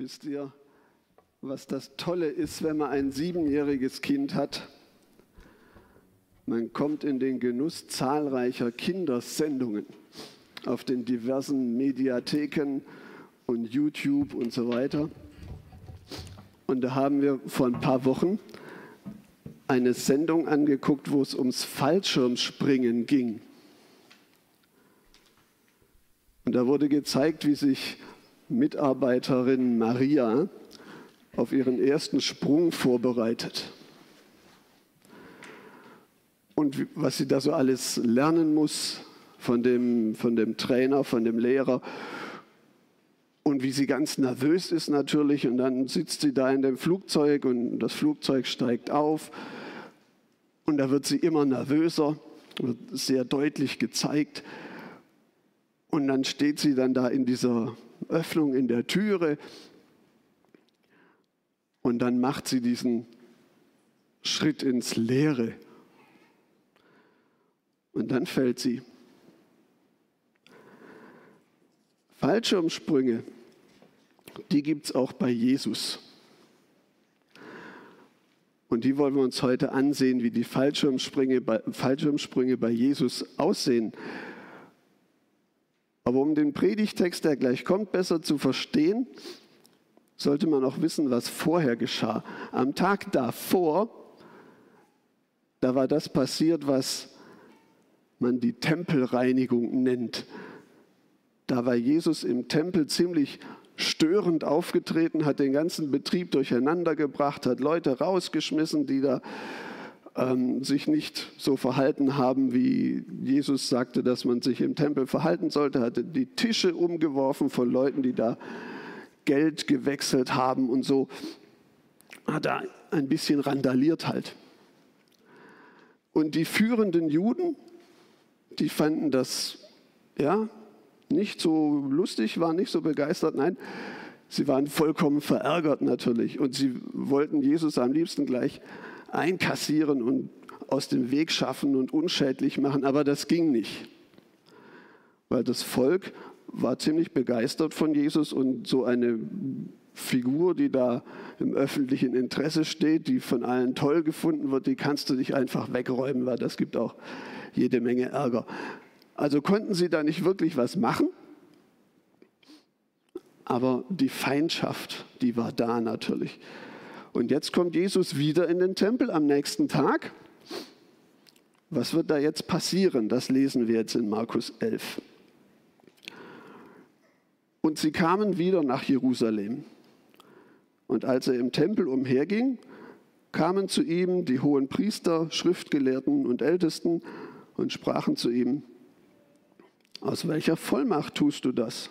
Wisst ihr, was das Tolle ist, wenn man ein siebenjähriges Kind hat? Man kommt in den Genuss zahlreicher Kindersendungen auf den diversen Mediatheken und YouTube und so weiter. Und da haben wir vor ein paar Wochen eine Sendung angeguckt, wo es ums Fallschirmspringen ging. Und da wurde gezeigt, wie sich Mitarbeiterin Maria auf ihren ersten Sprung vorbereitet. Und was sie da so alles lernen muss von dem, von dem Trainer, von dem Lehrer. Und wie sie ganz nervös ist natürlich. Und dann sitzt sie da in dem Flugzeug und das Flugzeug steigt auf. Und da wird sie immer nervöser, wird sehr deutlich gezeigt. Und dann steht sie dann da in dieser Öffnung in der Türe und dann macht sie diesen Schritt ins Leere. Und dann fällt sie. Fallschirmsprünge, die gibt es auch bei Jesus. Und die wollen wir uns heute ansehen, wie die Fallschirmsprünge bei, Fallschirmsprünge bei Jesus aussehen. Aber um den Predigtext, der gleich kommt, besser zu verstehen, sollte man auch wissen, was vorher geschah. Am Tag davor, da war das passiert, was man die Tempelreinigung nennt. Da war Jesus im Tempel ziemlich störend aufgetreten, hat den ganzen Betrieb durcheinander gebracht, hat Leute rausgeschmissen, die da ähm, sich nicht so verhalten haben, wie Jesus sagte, dass man sich im Tempel verhalten sollte, hatte die Tische umgeworfen von Leuten, die da Geld gewechselt haben und so, hat er ein bisschen randaliert halt. Und die führenden Juden, die fanden das ja nicht so lustig, waren nicht so begeistert, nein, sie waren vollkommen verärgert natürlich und sie wollten Jesus am liebsten gleich einkassieren und aus dem Weg schaffen und unschädlich machen, aber das ging nicht, weil das Volk war ziemlich begeistert von Jesus und so eine Figur, die da im öffentlichen Interesse steht, die von allen toll gefunden wird, die kannst du nicht einfach wegräumen, weil das gibt auch jede Menge Ärger. Also konnten sie da nicht wirklich was machen, aber die Feindschaft, die war da natürlich. Und jetzt kommt Jesus wieder in den Tempel am nächsten Tag. Was wird da jetzt passieren? Das lesen wir jetzt in Markus 11. Und sie kamen wieder nach Jerusalem. Und als er im Tempel umherging, kamen zu ihm die hohen Priester, Schriftgelehrten und Ältesten und sprachen zu ihm, aus welcher Vollmacht tust du das?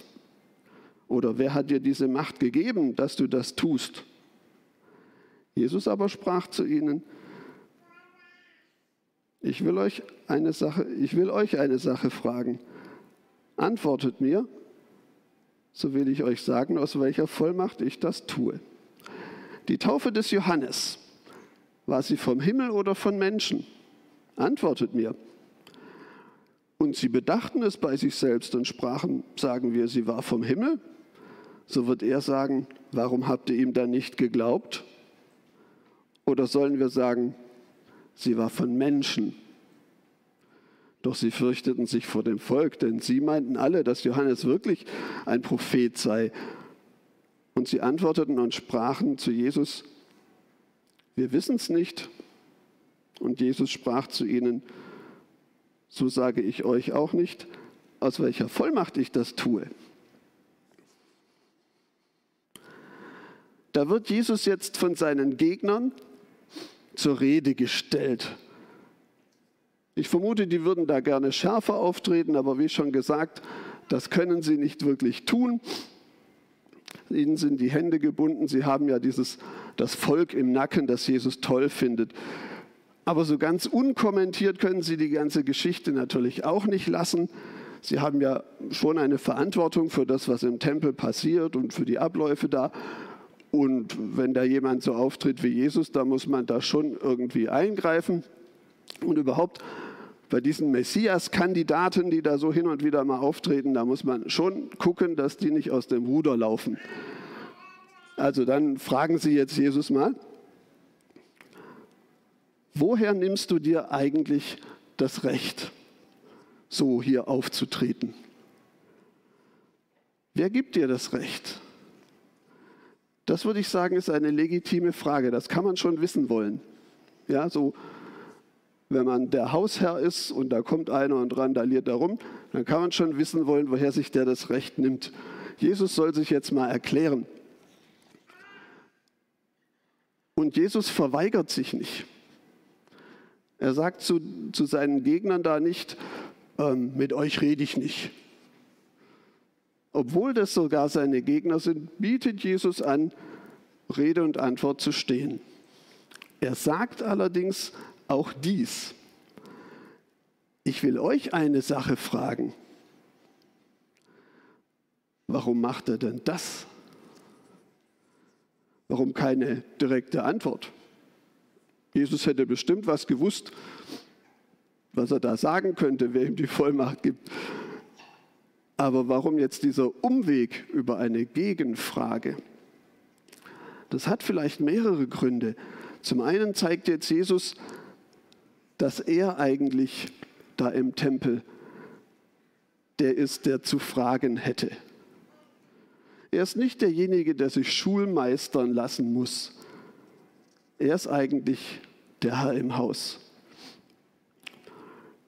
Oder wer hat dir diese Macht gegeben, dass du das tust? Jesus aber sprach zu ihnen, ich will euch eine Sache, ich will euch eine Sache fragen. Antwortet mir, so will ich euch sagen, aus welcher Vollmacht ich das tue. Die Taufe des Johannes, war sie vom Himmel oder von Menschen? Antwortet mir. Und sie bedachten es bei sich selbst und sprachen, sagen wir, sie war vom Himmel? So wird er sagen, warum habt ihr ihm dann nicht geglaubt? Oder sollen wir sagen, sie war von Menschen? Doch sie fürchteten sich vor dem Volk, denn sie meinten alle, dass Johannes wirklich ein Prophet sei. Und sie antworteten und sprachen zu Jesus, wir wissen es nicht. Und Jesus sprach zu ihnen, so sage ich euch auch nicht, aus welcher Vollmacht ich das tue. Da wird Jesus jetzt von seinen Gegnern zur Rede gestellt. Ich vermute, die würden da gerne schärfer auftreten, aber wie schon gesagt, das können sie nicht wirklich tun. Ihnen sind die Hände gebunden. Sie haben ja dieses, das Volk im Nacken, das Jesus toll findet. Aber so ganz unkommentiert können Sie die ganze Geschichte natürlich auch nicht lassen. Sie haben ja schon eine Verantwortung für das, was im Tempel passiert und für die Abläufe da. Und wenn da jemand so auftritt wie Jesus, da muss man da schon irgendwie eingreifen. Und überhaupt bei diesen Messias-Kandidaten, die da so hin und wieder mal auftreten, da muss man schon gucken, dass die nicht aus dem Ruder laufen. Also dann fragen sie jetzt Jesus mal, woher nimmst du dir eigentlich das Recht, so hier aufzutreten? Wer gibt dir das Recht? Das würde ich sagen, ist eine legitime Frage. Das kann man schon wissen wollen. Ja, so, wenn man der Hausherr ist und da kommt einer und randaliert darum, dann kann man schon wissen wollen, woher sich der das Recht nimmt. Jesus soll sich jetzt mal erklären. Und Jesus verweigert sich nicht. Er sagt zu, zu seinen Gegnern da nicht, ähm, mit euch rede ich nicht. Obwohl das sogar seine Gegner sind, bietet Jesus an, Rede und Antwort zu stehen. Er sagt allerdings auch dies. Ich will euch eine Sache fragen. Warum macht er denn das? Warum keine direkte Antwort? Jesus hätte bestimmt was gewusst, was er da sagen könnte, wer ihm die Vollmacht gibt. Aber warum jetzt dieser Umweg über eine Gegenfrage? Das hat vielleicht mehrere Gründe. Zum einen zeigt jetzt Jesus, dass er eigentlich da im Tempel der ist, der zu fragen hätte. Er ist nicht derjenige, der sich schulmeistern lassen muss. Er ist eigentlich der Herr im Haus.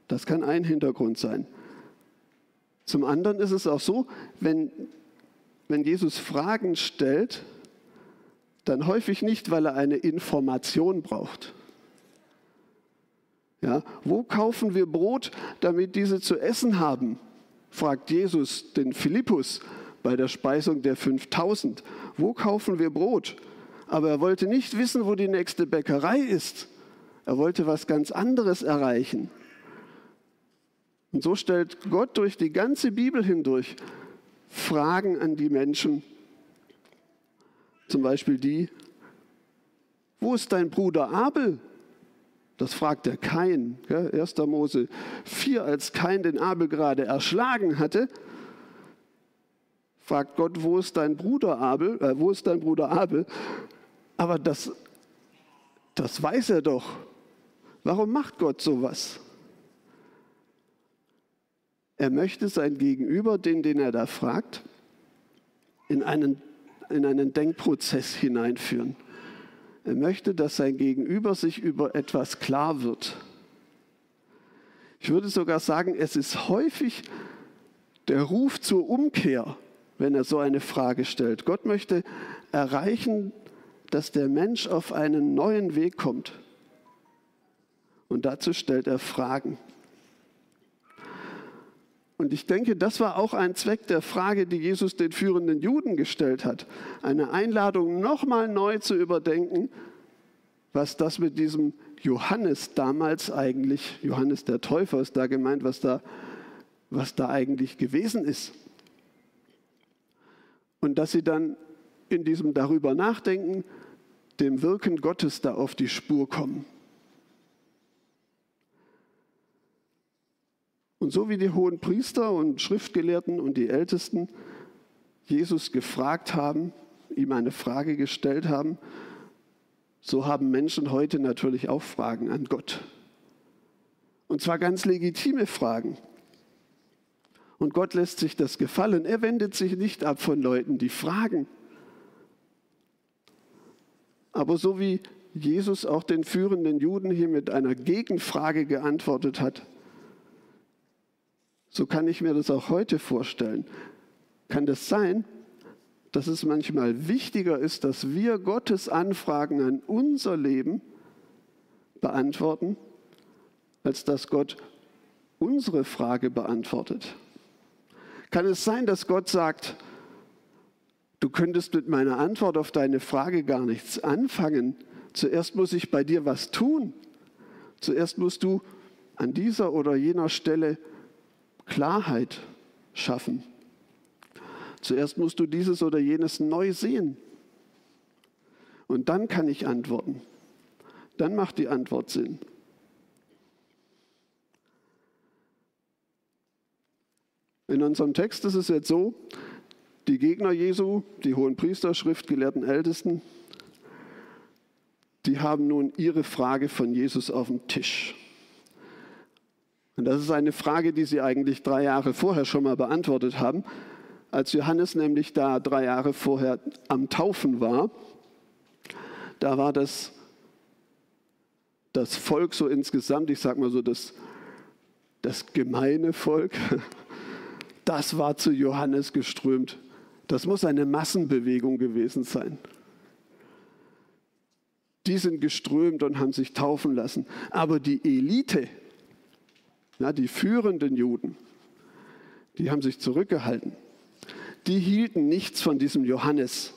Das kann ein Hintergrund sein. Zum anderen ist es auch so, wenn, wenn Jesus Fragen stellt, dann häufig nicht, weil er eine Information braucht. Ja, wo kaufen wir Brot, damit diese zu essen haben? fragt Jesus den Philippus bei der Speisung der 5000. Wo kaufen wir Brot? Aber er wollte nicht wissen, wo die nächste Bäckerei ist. Er wollte was ganz anderes erreichen. Und so stellt Gott durch die ganze Bibel hindurch Fragen an die Menschen. Zum Beispiel die, wo ist dein Bruder Abel? Das fragt der Kain, 1. Mose 4, als Kain den Abel gerade erschlagen hatte, fragt Gott, wo ist dein Bruder Abel? Äh, wo ist dein Bruder Abel? Aber das, das weiß er doch. Warum macht Gott sowas? Er möchte sein Gegenüber, den, den er da fragt, in einen, in einen Denkprozess hineinführen. Er möchte, dass sein Gegenüber sich über etwas klar wird. Ich würde sogar sagen, es ist häufig der Ruf zur Umkehr, wenn er so eine Frage stellt. Gott möchte erreichen, dass der Mensch auf einen neuen Weg kommt. Und dazu stellt er Fragen. Und ich denke, das war auch ein Zweck der Frage, die Jesus den führenden Juden gestellt hat. Eine Einladung, nochmal neu zu überdenken, was das mit diesem Johannes damals eigentlich, Johannes der Täufer ist da gemeint, was da, was da eigentlich gewesen ist. Und dass sie dann in diesem darüber nachdenken, dem Wirken Gottes da auf die Spur kommen. Und so wie die hohen Priester und Schriftgelehrten und die Ältesten Jesus gefragt haben, ihm eine Frage gestellt haben, so haben Menschen heute natürlich auch Fragen an Gott. Und zwar ganz legitime Fragen. Und Gott lässt sich das gefallen. Er wendet sich nicht ab von Leuten, die fragen. Aber so wie Jesus auch den führenden Juden hier mit einer Gegenfrage geantwortet hat, so kann ich mir das auch heute vorstellen. Kann das sein, dass es manchmal wichtiger ist, dass wir Gottes Anfragen an unser Leben beantworten, als dass Gott unsere Frage beantwortet? Kann es sein, dass Gott sagt, du könntest mit meiner Antwort auf deine Frage gar nichts anfangen? Zuerst muss ich bei dir was tun. Zuerst musst du an dieser oder jener Stelle Klarheit schaffen. Zuerst musst du dieses oder jenes neu sehen. Und dann kann ich antworten. Dann macht die Antwort Sinn. In unserem Text ist es jetzt so, Die Gegner Jesu, die hohen Priester, Schriftgelehrten, Ältesten, die haben nun ihre Frage von Jesus auf dem Tisch. Und das ist eine Frage, die sie eigentlich drei Jahre vorher schon mal beantwortet haben, als Johannes nämlich da drei Jahre vorher am Taufen war. Da war das, das Volk so insgesamt, ich sage mal so das, das gemeine Volk, das war zu Johannes geströmt. Das muss eine Massenbewegung gewesen sein. Die sind geströmt und haben sich taufen lassen. Aber die Elite, na, die führenden Juden, die haben sich zurückgehalten. Die hielten nichts von diesem Johannes.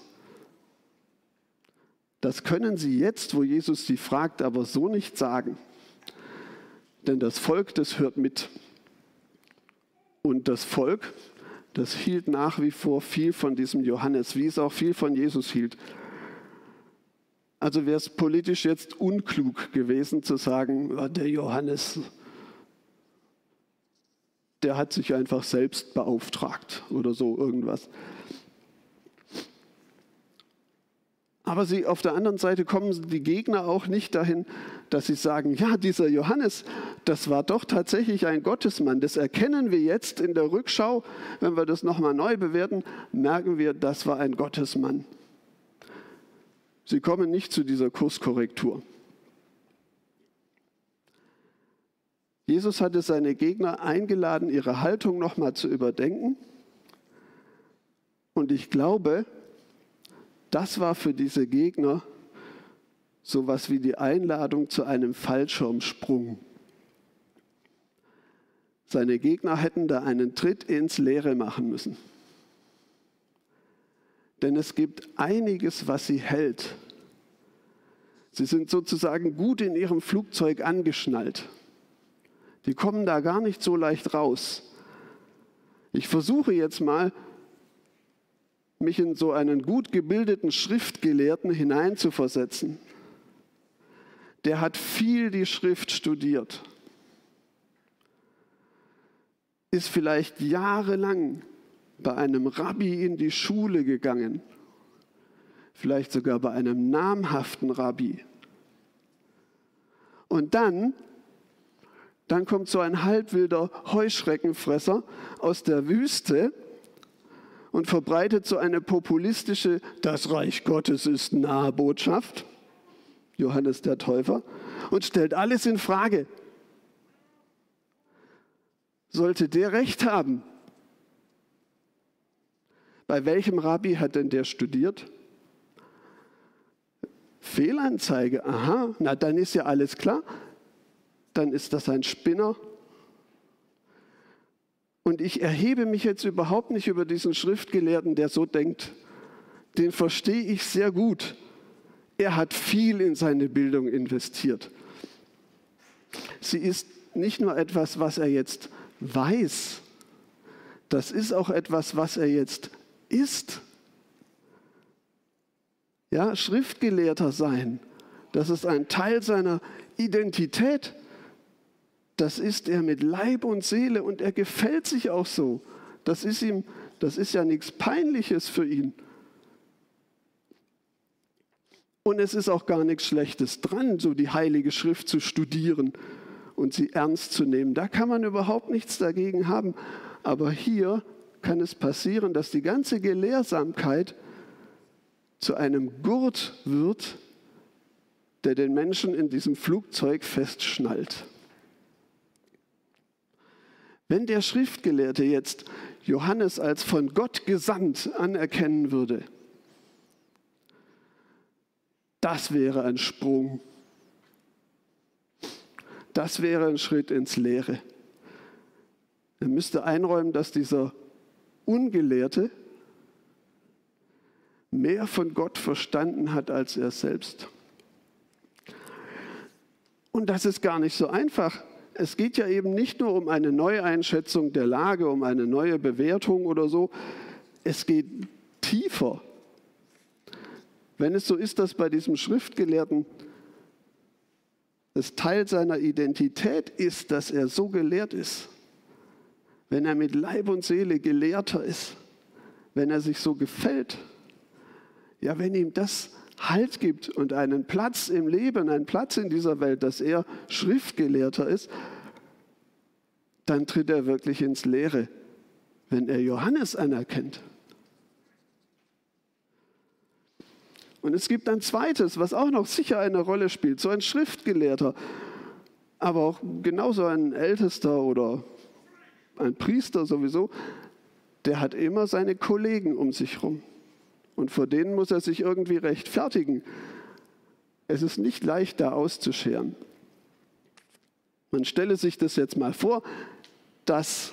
Das können sie jetzt, wo Jesus sie fragt, aber so nicht sagen. Denn das Volk, das hört mit. Und das Volk, das hielt nach wie vor viel von diesem Johannes, wie es auch viel von Jesus hielt. Also wäre es politisch jetzt unklug gewesen zu sagen, ah, der Johannes, der hat sich einfach selbst beauftragt oder so irgendwas. Aber sie, auf der anderen Seite kommen die Gegner auch nicht dahin, dass sie sagen, ja, dieser Johannes, das war doch tatsächlich ein Gottesmann. Das erkennen wir jetzt in der Rückschau, wenn wir das nochmal neu bewerten, merken wir, das war ein Gottesmann. Sie kommen nicht zu dieser Kurskorrektur. Jesus hatte seine Gegner eingeladen, ihre Haltung nochmal zu überdenken. Und ich glaube, das war für diese Gegner so etwas wie die Einladung zu einem Fallschirmsprung. Seine Gegner hätten da einen Tritt ins Leere machen müssen. Denn es gibt einiges, was sie hält. Sie sind sozusagen gut in ihrem Flugzeug angeschnallt. Die kommen da gar nicht so leicht raus. Ich versuche jetzt mal, mich in so einen gut gebildeten Schriftgelehrten hineinzuversetzen. Der hat viel die Schrift studiert, ist vielleicht jahrelang bei einem Rabbi in die Schule gegangen, vielleicht sogar bei einem namhaften Rabbi. Und dann, dann kommt so ein halbwilder Heuschreckenfresser aus der Wüste und verbreitet so eine populistische Das Reich Gottes ist nahe Botschaft, Johannes der Täufer, und stellt alles in Frage. Sollte der recht haben? Bei welchem Rabbi hat denn der studiert? Fehlanzeige, aha, na dann ist ja alles klar. Dann ist das ein Spinner. Und ich erhebe mich jetzt überhaupt nicht über diesen Schriftgelehrten, der so denkt. Den verstehe ich sehr gut. Er hat viel in seine Bildung investiert. Sie ist nicht nur etwas, was er jetzt weiß, das ist auch etwas, was er jetzt ist. Ja, Schriftgelehrter sein, das ist ein Teil seiner Identität. Das ist er mit Leib und Seele und er gefällt sich auch so. Das ist ihm, das ist ja nichts Peinliches für ihn. Und es ist auch gar nichts Schlechtes dran, so die Heilige Schrift zu studieren und sie ernst zu nehmen. Da kann man überhaupt nichts dagegen haben. Aber hier kann es passieren, dass die ganze Gelehrsamkeit zu einem Gurt wird, der den Menschen in diesem Flugzeug festschnallt. Wenn der Schriftgelehrte jetzt Johannes als von Gott gesandt anerkennen würde, das wäre ein Sprung. Das wäre ein Schritt ins Leere. Er müsste einräumen, dass dieser Ungelehrte mehr von Gott verstanden hat als er selbst. Und das ist gar nicht so einfach. Es geht ja eben nicht nur um eine Neueinschätzung der Lage, um eine neue Bewertung oder so. Es geht tiefer. Wenn es so ist, dass bei diesem Schriftgelehrten es Teil seiner Identität ist, dass er so gelehrt ist, wenn er mit Leib und Seele Gelehrter ist, wenn er sich so gefällt, ja, wenn ihm das Halt gibt und einen Platz im Leben, einen Platz in dieser Welt, dass er Schriftgelehrter ist, dann tritt er wirklich ins Leere, wenn er Johannes anerkennt. Und es gibt ein zweites, was auch noch sicher eine Rolle spielt, so ein Schriftgelehrter, aber auch genauso ein Ältester oder ein Priester sowieso, der hat immer seine Kollegen um sich herum. Und vor denen muss er sich irgendwie rechtfertigen. Es ist nicht leicht, da auszuscheren. Man stelle sich das jetzt mal vor, dass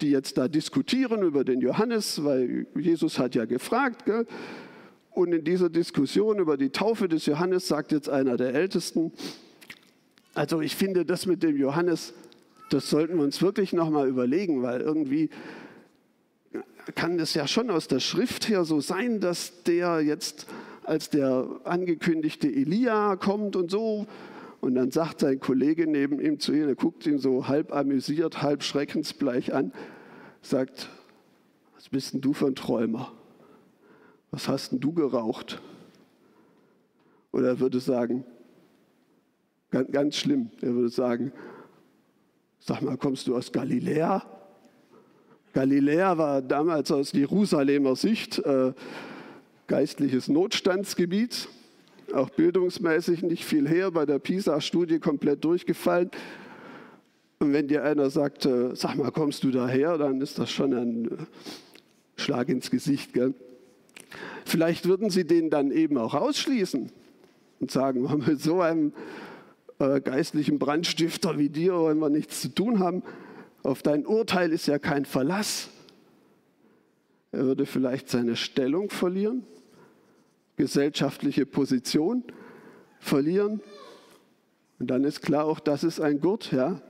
die jetzt da diskutieren über den Johannes, weil Jesus hat ja gefragt. Gell? Und in dieser Diskussion über die Taufe des Johannes sagt jetzt einer der Ältesten, also ich finde das mit dem Johannes, das sollten wir uns wirklich nochmal überlegen, weil irgendwie kann es ja schon aus der Schrift her so sein, dass der jetzt als der angekündigte Elia kommt und so. Und dann sagt sein Kollege neben ihm zu ihm, er guckt ihn so halb amüsiert, halb schreckensbleich an, sagt, was bist denn du für ein Träumer? Was hast denn du geraucht? Oder er würde sagen, ganz, ganz schlimm, er würde sagen, sag mal, kommst du aus Galiläa? Galiläa war damals aus Jerusalemer Sicht äh, geistliches Notstandsgebiet, auch bildungsmäßig nicht viel her, bei der PISA-Studie komplett durchgefallen. Und wenn dir einer sagt, äh, sag mal, kommst du daher, dann ist das schon ein äh, Schlag ins Gesicht. Gell? Vielleicht würden sie den dann eben auch ausschließen und sagen, mit so einem äh, geistlichen Brandstifter wie dir wollen wir nichts zu tun haben. Auf dein Urteil ist ja kein Verlass. Er würde vielleicht seine Stellung verlieren, gesellschaftliche Position verlieren. Und dann ist klar, auch das ist ein Gurt, ja,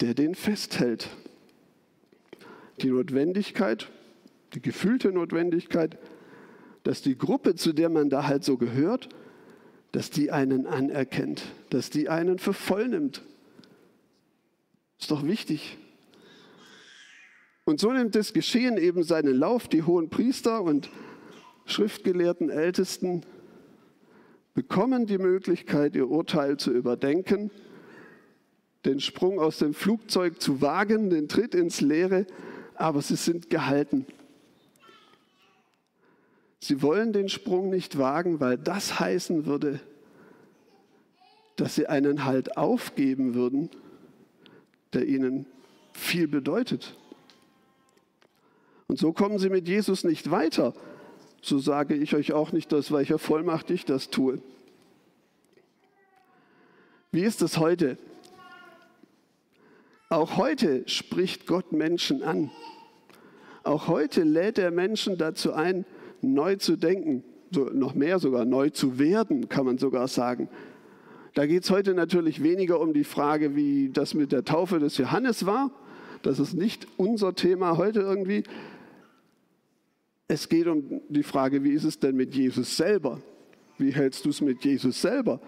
der den festhält. Die Notwendigkeit, die gefühlte Notwendigkeit, dass die Gruppe, zu der man da halt so gehört, dass die einen anerkennt, dass die einen für voll nimmt, ist doch wichtig. Und so nimmt das Geschehen eben seinen Lauf. Die hohen Priester und schriftgelehrten Ältesten bekommen die Möglichkeit, ihr Urteil zu überdenken, den Sprung aus dem Flugzeug zu wagen, den Tritt ins Leere, aber sie sind gehalten. Sie wollen den Sprung nicht wagen, weil das heißen würde, dass sie einen Halt aufgeben würden der ihnen viel bedeutet. Und so kommen sie mit Jesus nicht weiter. So sage ich euch auch nicht, aus welcher Vollmacht ich das tue. Wie ist es heute? Auch heute spricht Gott Menschen an. Auch heute lädt er Menschen dazu ein, neu zu denken, so noch mehr sogar neu zu werden, kann man sogar sagen. Da geht es heute natürlich weniger um die Frage, wie das mit der Taufe des Johannes war. Das ist nicht unser Thema heute irgendwie. Es geht um die Frage, wie ist es denn mit Jesus selber? Wie hältst du es mit Jesus selber?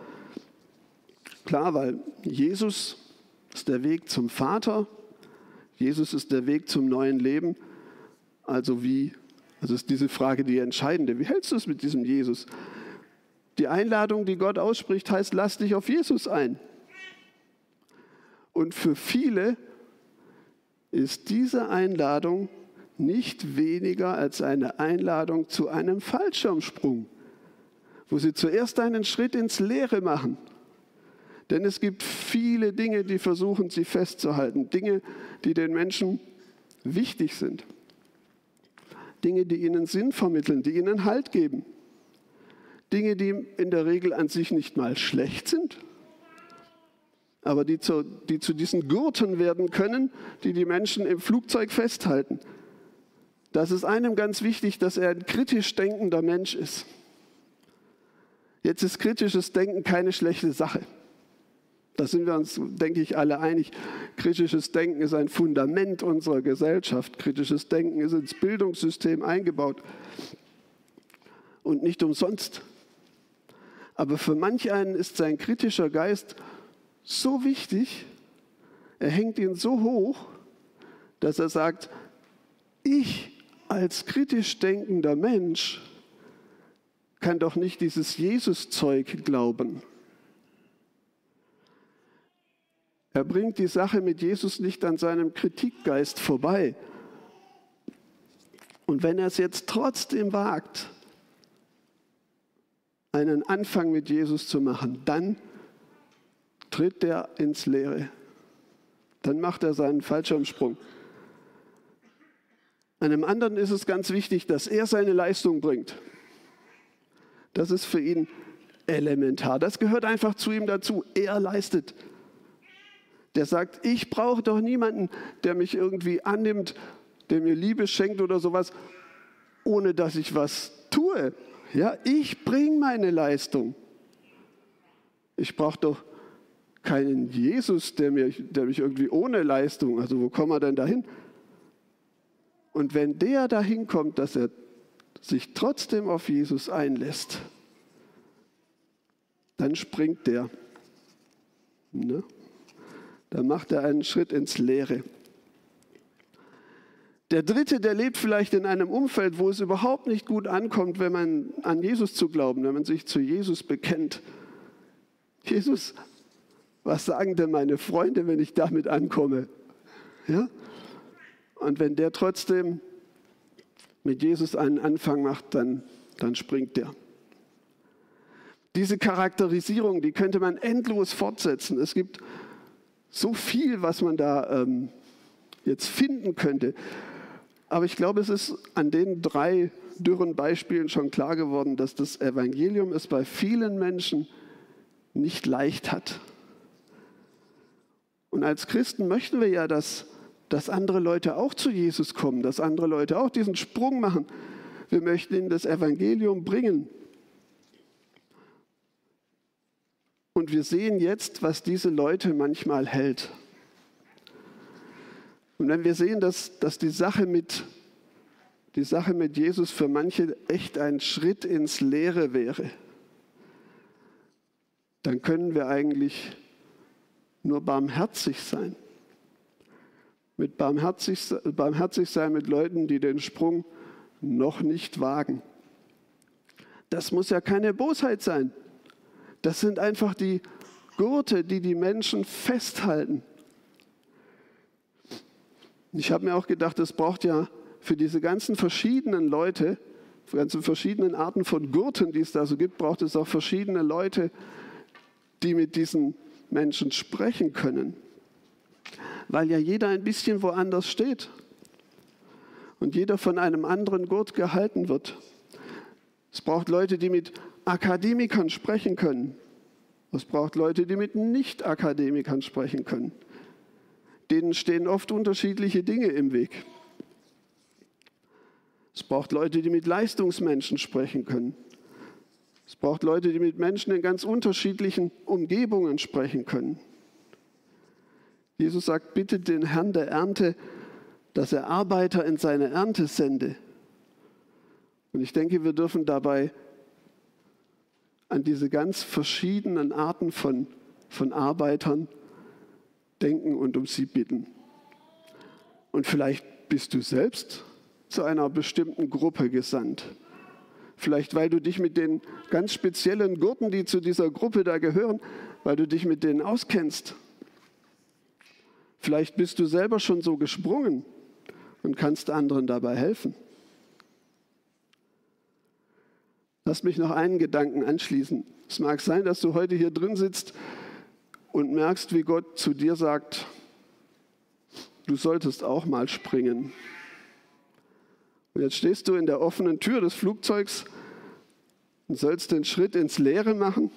Klar, weil Jesus ist der Weg zum Vater. Jesus ist der Weg zum neuen Leben. Also wie, also ist diese Frage die entscheidende. Wie hältst du es mit diesem Jesus? Die Einladung, die Gott ausspricht, heißt, lass dich auf Jesus ein. Und für viele ist diese Einladung nicht weniger als eine Einladung zu einem Fallschirmsprung, wo sie zuerst einen Schritt ins Leere machen. Denn es gibt viele Dinge, die versuchen, sie festzuhalten, Dinge, die den Menschen wichtig sind, Dinge, die ihnen Sinn vermitteln, die ihnen Halt geben. Dinge, die in der Regel an sich nicht mal schlecht sind, aber die zu, die zu diesen Gurten werden können, die die Menschen im Flugzeug festhalten. Das ist einem ganz wichtig, dass er ein kritisch denkender Mensch ist. Jetzt ist kritisches Denken keine schlechte Sache. Da sind wir uns, denke ich, alle einig. Kritisches Denken ist ein Fundament unserer Gesellschaft. Kritisches Denken ist ins Bildungssystem eingebaut. Und nicht umsonst. Aber für manch einen ist sein kritischer Geist so wichtig, er hängt ihn so hoch, dass er sagt, ich als kritisch denkender Mensch kann doch nicht dieses Jesus-Zeug glauben. Er bringt die Sache mit Jesus nicht an seinem Kritikgeist vorbei. Und wenn er es jetzt trotzdem wagt, einen Anfang mit Jesus zu machen, dann tritt er ins Leere. Dann macht er seinen Fallschirmsprung. Einem anderen ist es ganz wichtig, dass er seine Leistung bringt. Das ist für ihn elementar. Das gehört einfach zu ihm dazu. Er leistet. Der sagt, ich brauche doch niemanden, der mich irgendwie annimmt, der mir Liebe schenkt oder sowas, ohne dass ich was tue. Ja, ich bringe meine Leistung. Ich brauche doch keinen Jesus, der, mir, der mich irgendwie ohne Leistung, also wo kommen wir denn dahin? Und wenn der dahin kommt, dass er sich trotzdem auf Jesus einlässt, dann springt der. Ne? Dann macht er einen Schritt ins Leere. Der dritte, der lebt vielleicht in einem Umfeld, wo es überhaupt nicht gut ankommt, wenn man an Jesus zu glauben, wenn man sich zu Jesus bekennt. Jesus, was sagen denn meine Freunde, wenn ich damit ankomme? Ja? Und wenn der trotzdem mit Jesus einen Anfang macht, dann, dann springt der. Diese Charakterisierung, die könnte man endlos fortsetzen. Es gibt so viel, was man da ähm, jetzt finden könnte. Aber ich glaube, es ist an den drei dürren Beispielen schon klar geworden, dass das Evangelium es bei vielen Menschen nicht leicht hat. Und als Christen möchten wir ja, dass, dass andere Leute auch zu Jesus kommen, dass andere Leute auch diesen Sprung machen. Wir möchten ihnen das Evangelium bringen. Und wir sehen jetzt, was diese Leute manchmal hält. Und wenn wir sehen, dass, dass die, Sache mit, die Sache mit Jesus für manche echt ein Schritt ins Leere wäre, dann können wir eigentlich nur barmherzig sein. Mit barmherzig, barmherzig sein mit Leuten, die den Sprung noch nicht wagen. Das muss ja keine Bosheit sein. Das sind einfach die Gurte, die die Menschen festhalten. Ich habe mir auch gedacht, es braucht ja für diese ganzen verschiedenen Leute, für ganzen verschiedenen Arten von Gurten, die es da so gibt, braucht es auch verschiedene Leute, die mit diesen Menschen sprechen können. Weil ja jeder ein bisschen woanders steht und jeder von einem anderen Gurt gehalten wird. Es braucht Leute, die mit Akademikern sprechen können. Es braucht Leute, die mit Nicht-Akademikern sprechen können denen stehen oft unterschiedliche Dinge im Weg. Es braucht Leute, die mit Leistungsmenschen sprechen können. Es braucht Leute, die mit Menschen in ganz unterschiedlichen Umgebungen sprechen können. Jesus sagt, bitte den Herrn der Ernte, dass er Arbeiter in seine Ernte sende. Und ich denke, wir dürfen dabei an diese ganz verschiedenen Arten von, von Arbeitern denken und um sie bitten. Und vielleicht bist du selbst zu einer bestimmten Gruppe gesandt. Vielleicht weil du dich mit den ganz speziellen Gurten, die zu dieser Gruppe da gehören, weil du dich mit denen auskennst. Vielleicht bist du selber schon so gesprungen und kannst anderen dabei helfen. Lass mich noch einen Gedanken anschließen. Es mag sein, dass du heute hier drin sitzt und merkst, wie Gott zu dir sagt, du solltest auch mal springen. Und jetzt stehst du in der offenen Tür des Flugzeugs und sollst den Schritt ins Leere machen.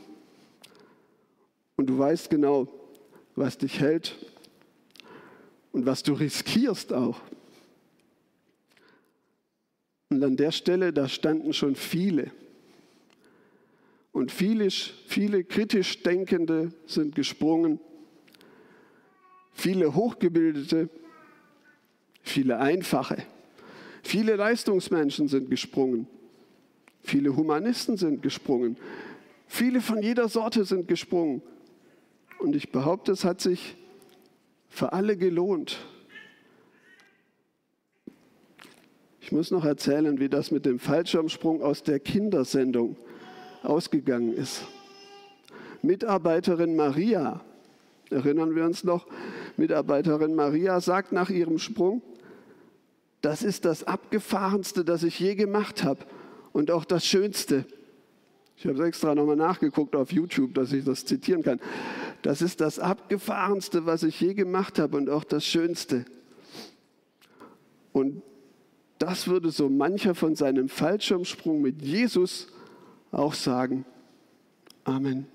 Und du weißt genau, was dich hält und was du riskierst auch. Und an der Stelle, da standen schon viele. Und viele, viele kritisch Denkende sind gesprungen, viele Hochgebildete, viele Einfache, viele Leistungsmenschen sind gesprungen, viele Humanisten sind gesprungen, viele von jeder Sorte sind gesprungen. Und ich behaupte, es hat sich für alle gelohnt. Ich muss noch erzählen, wie das mit dem Fallschirmsprung aus der Kindersendung ausgegangen ist. Mitarbeiterin Maria, erinnern wir uns noch, Mitarbeiterin Maria sagt nach ihrem Sprung, das ist das abgefahrenste, das ich je gemacht habe und auch das Schönste. Ich habe extra nochmal nachgeguckt auf YouTube, dass ich das zitieren kann. Das ist das abgefahrenste, was ich je gemacht habe und auch das Schönste. Und das würde so mancher von seinem Fallschirmsprung mit Jesus auch sagen. Amen.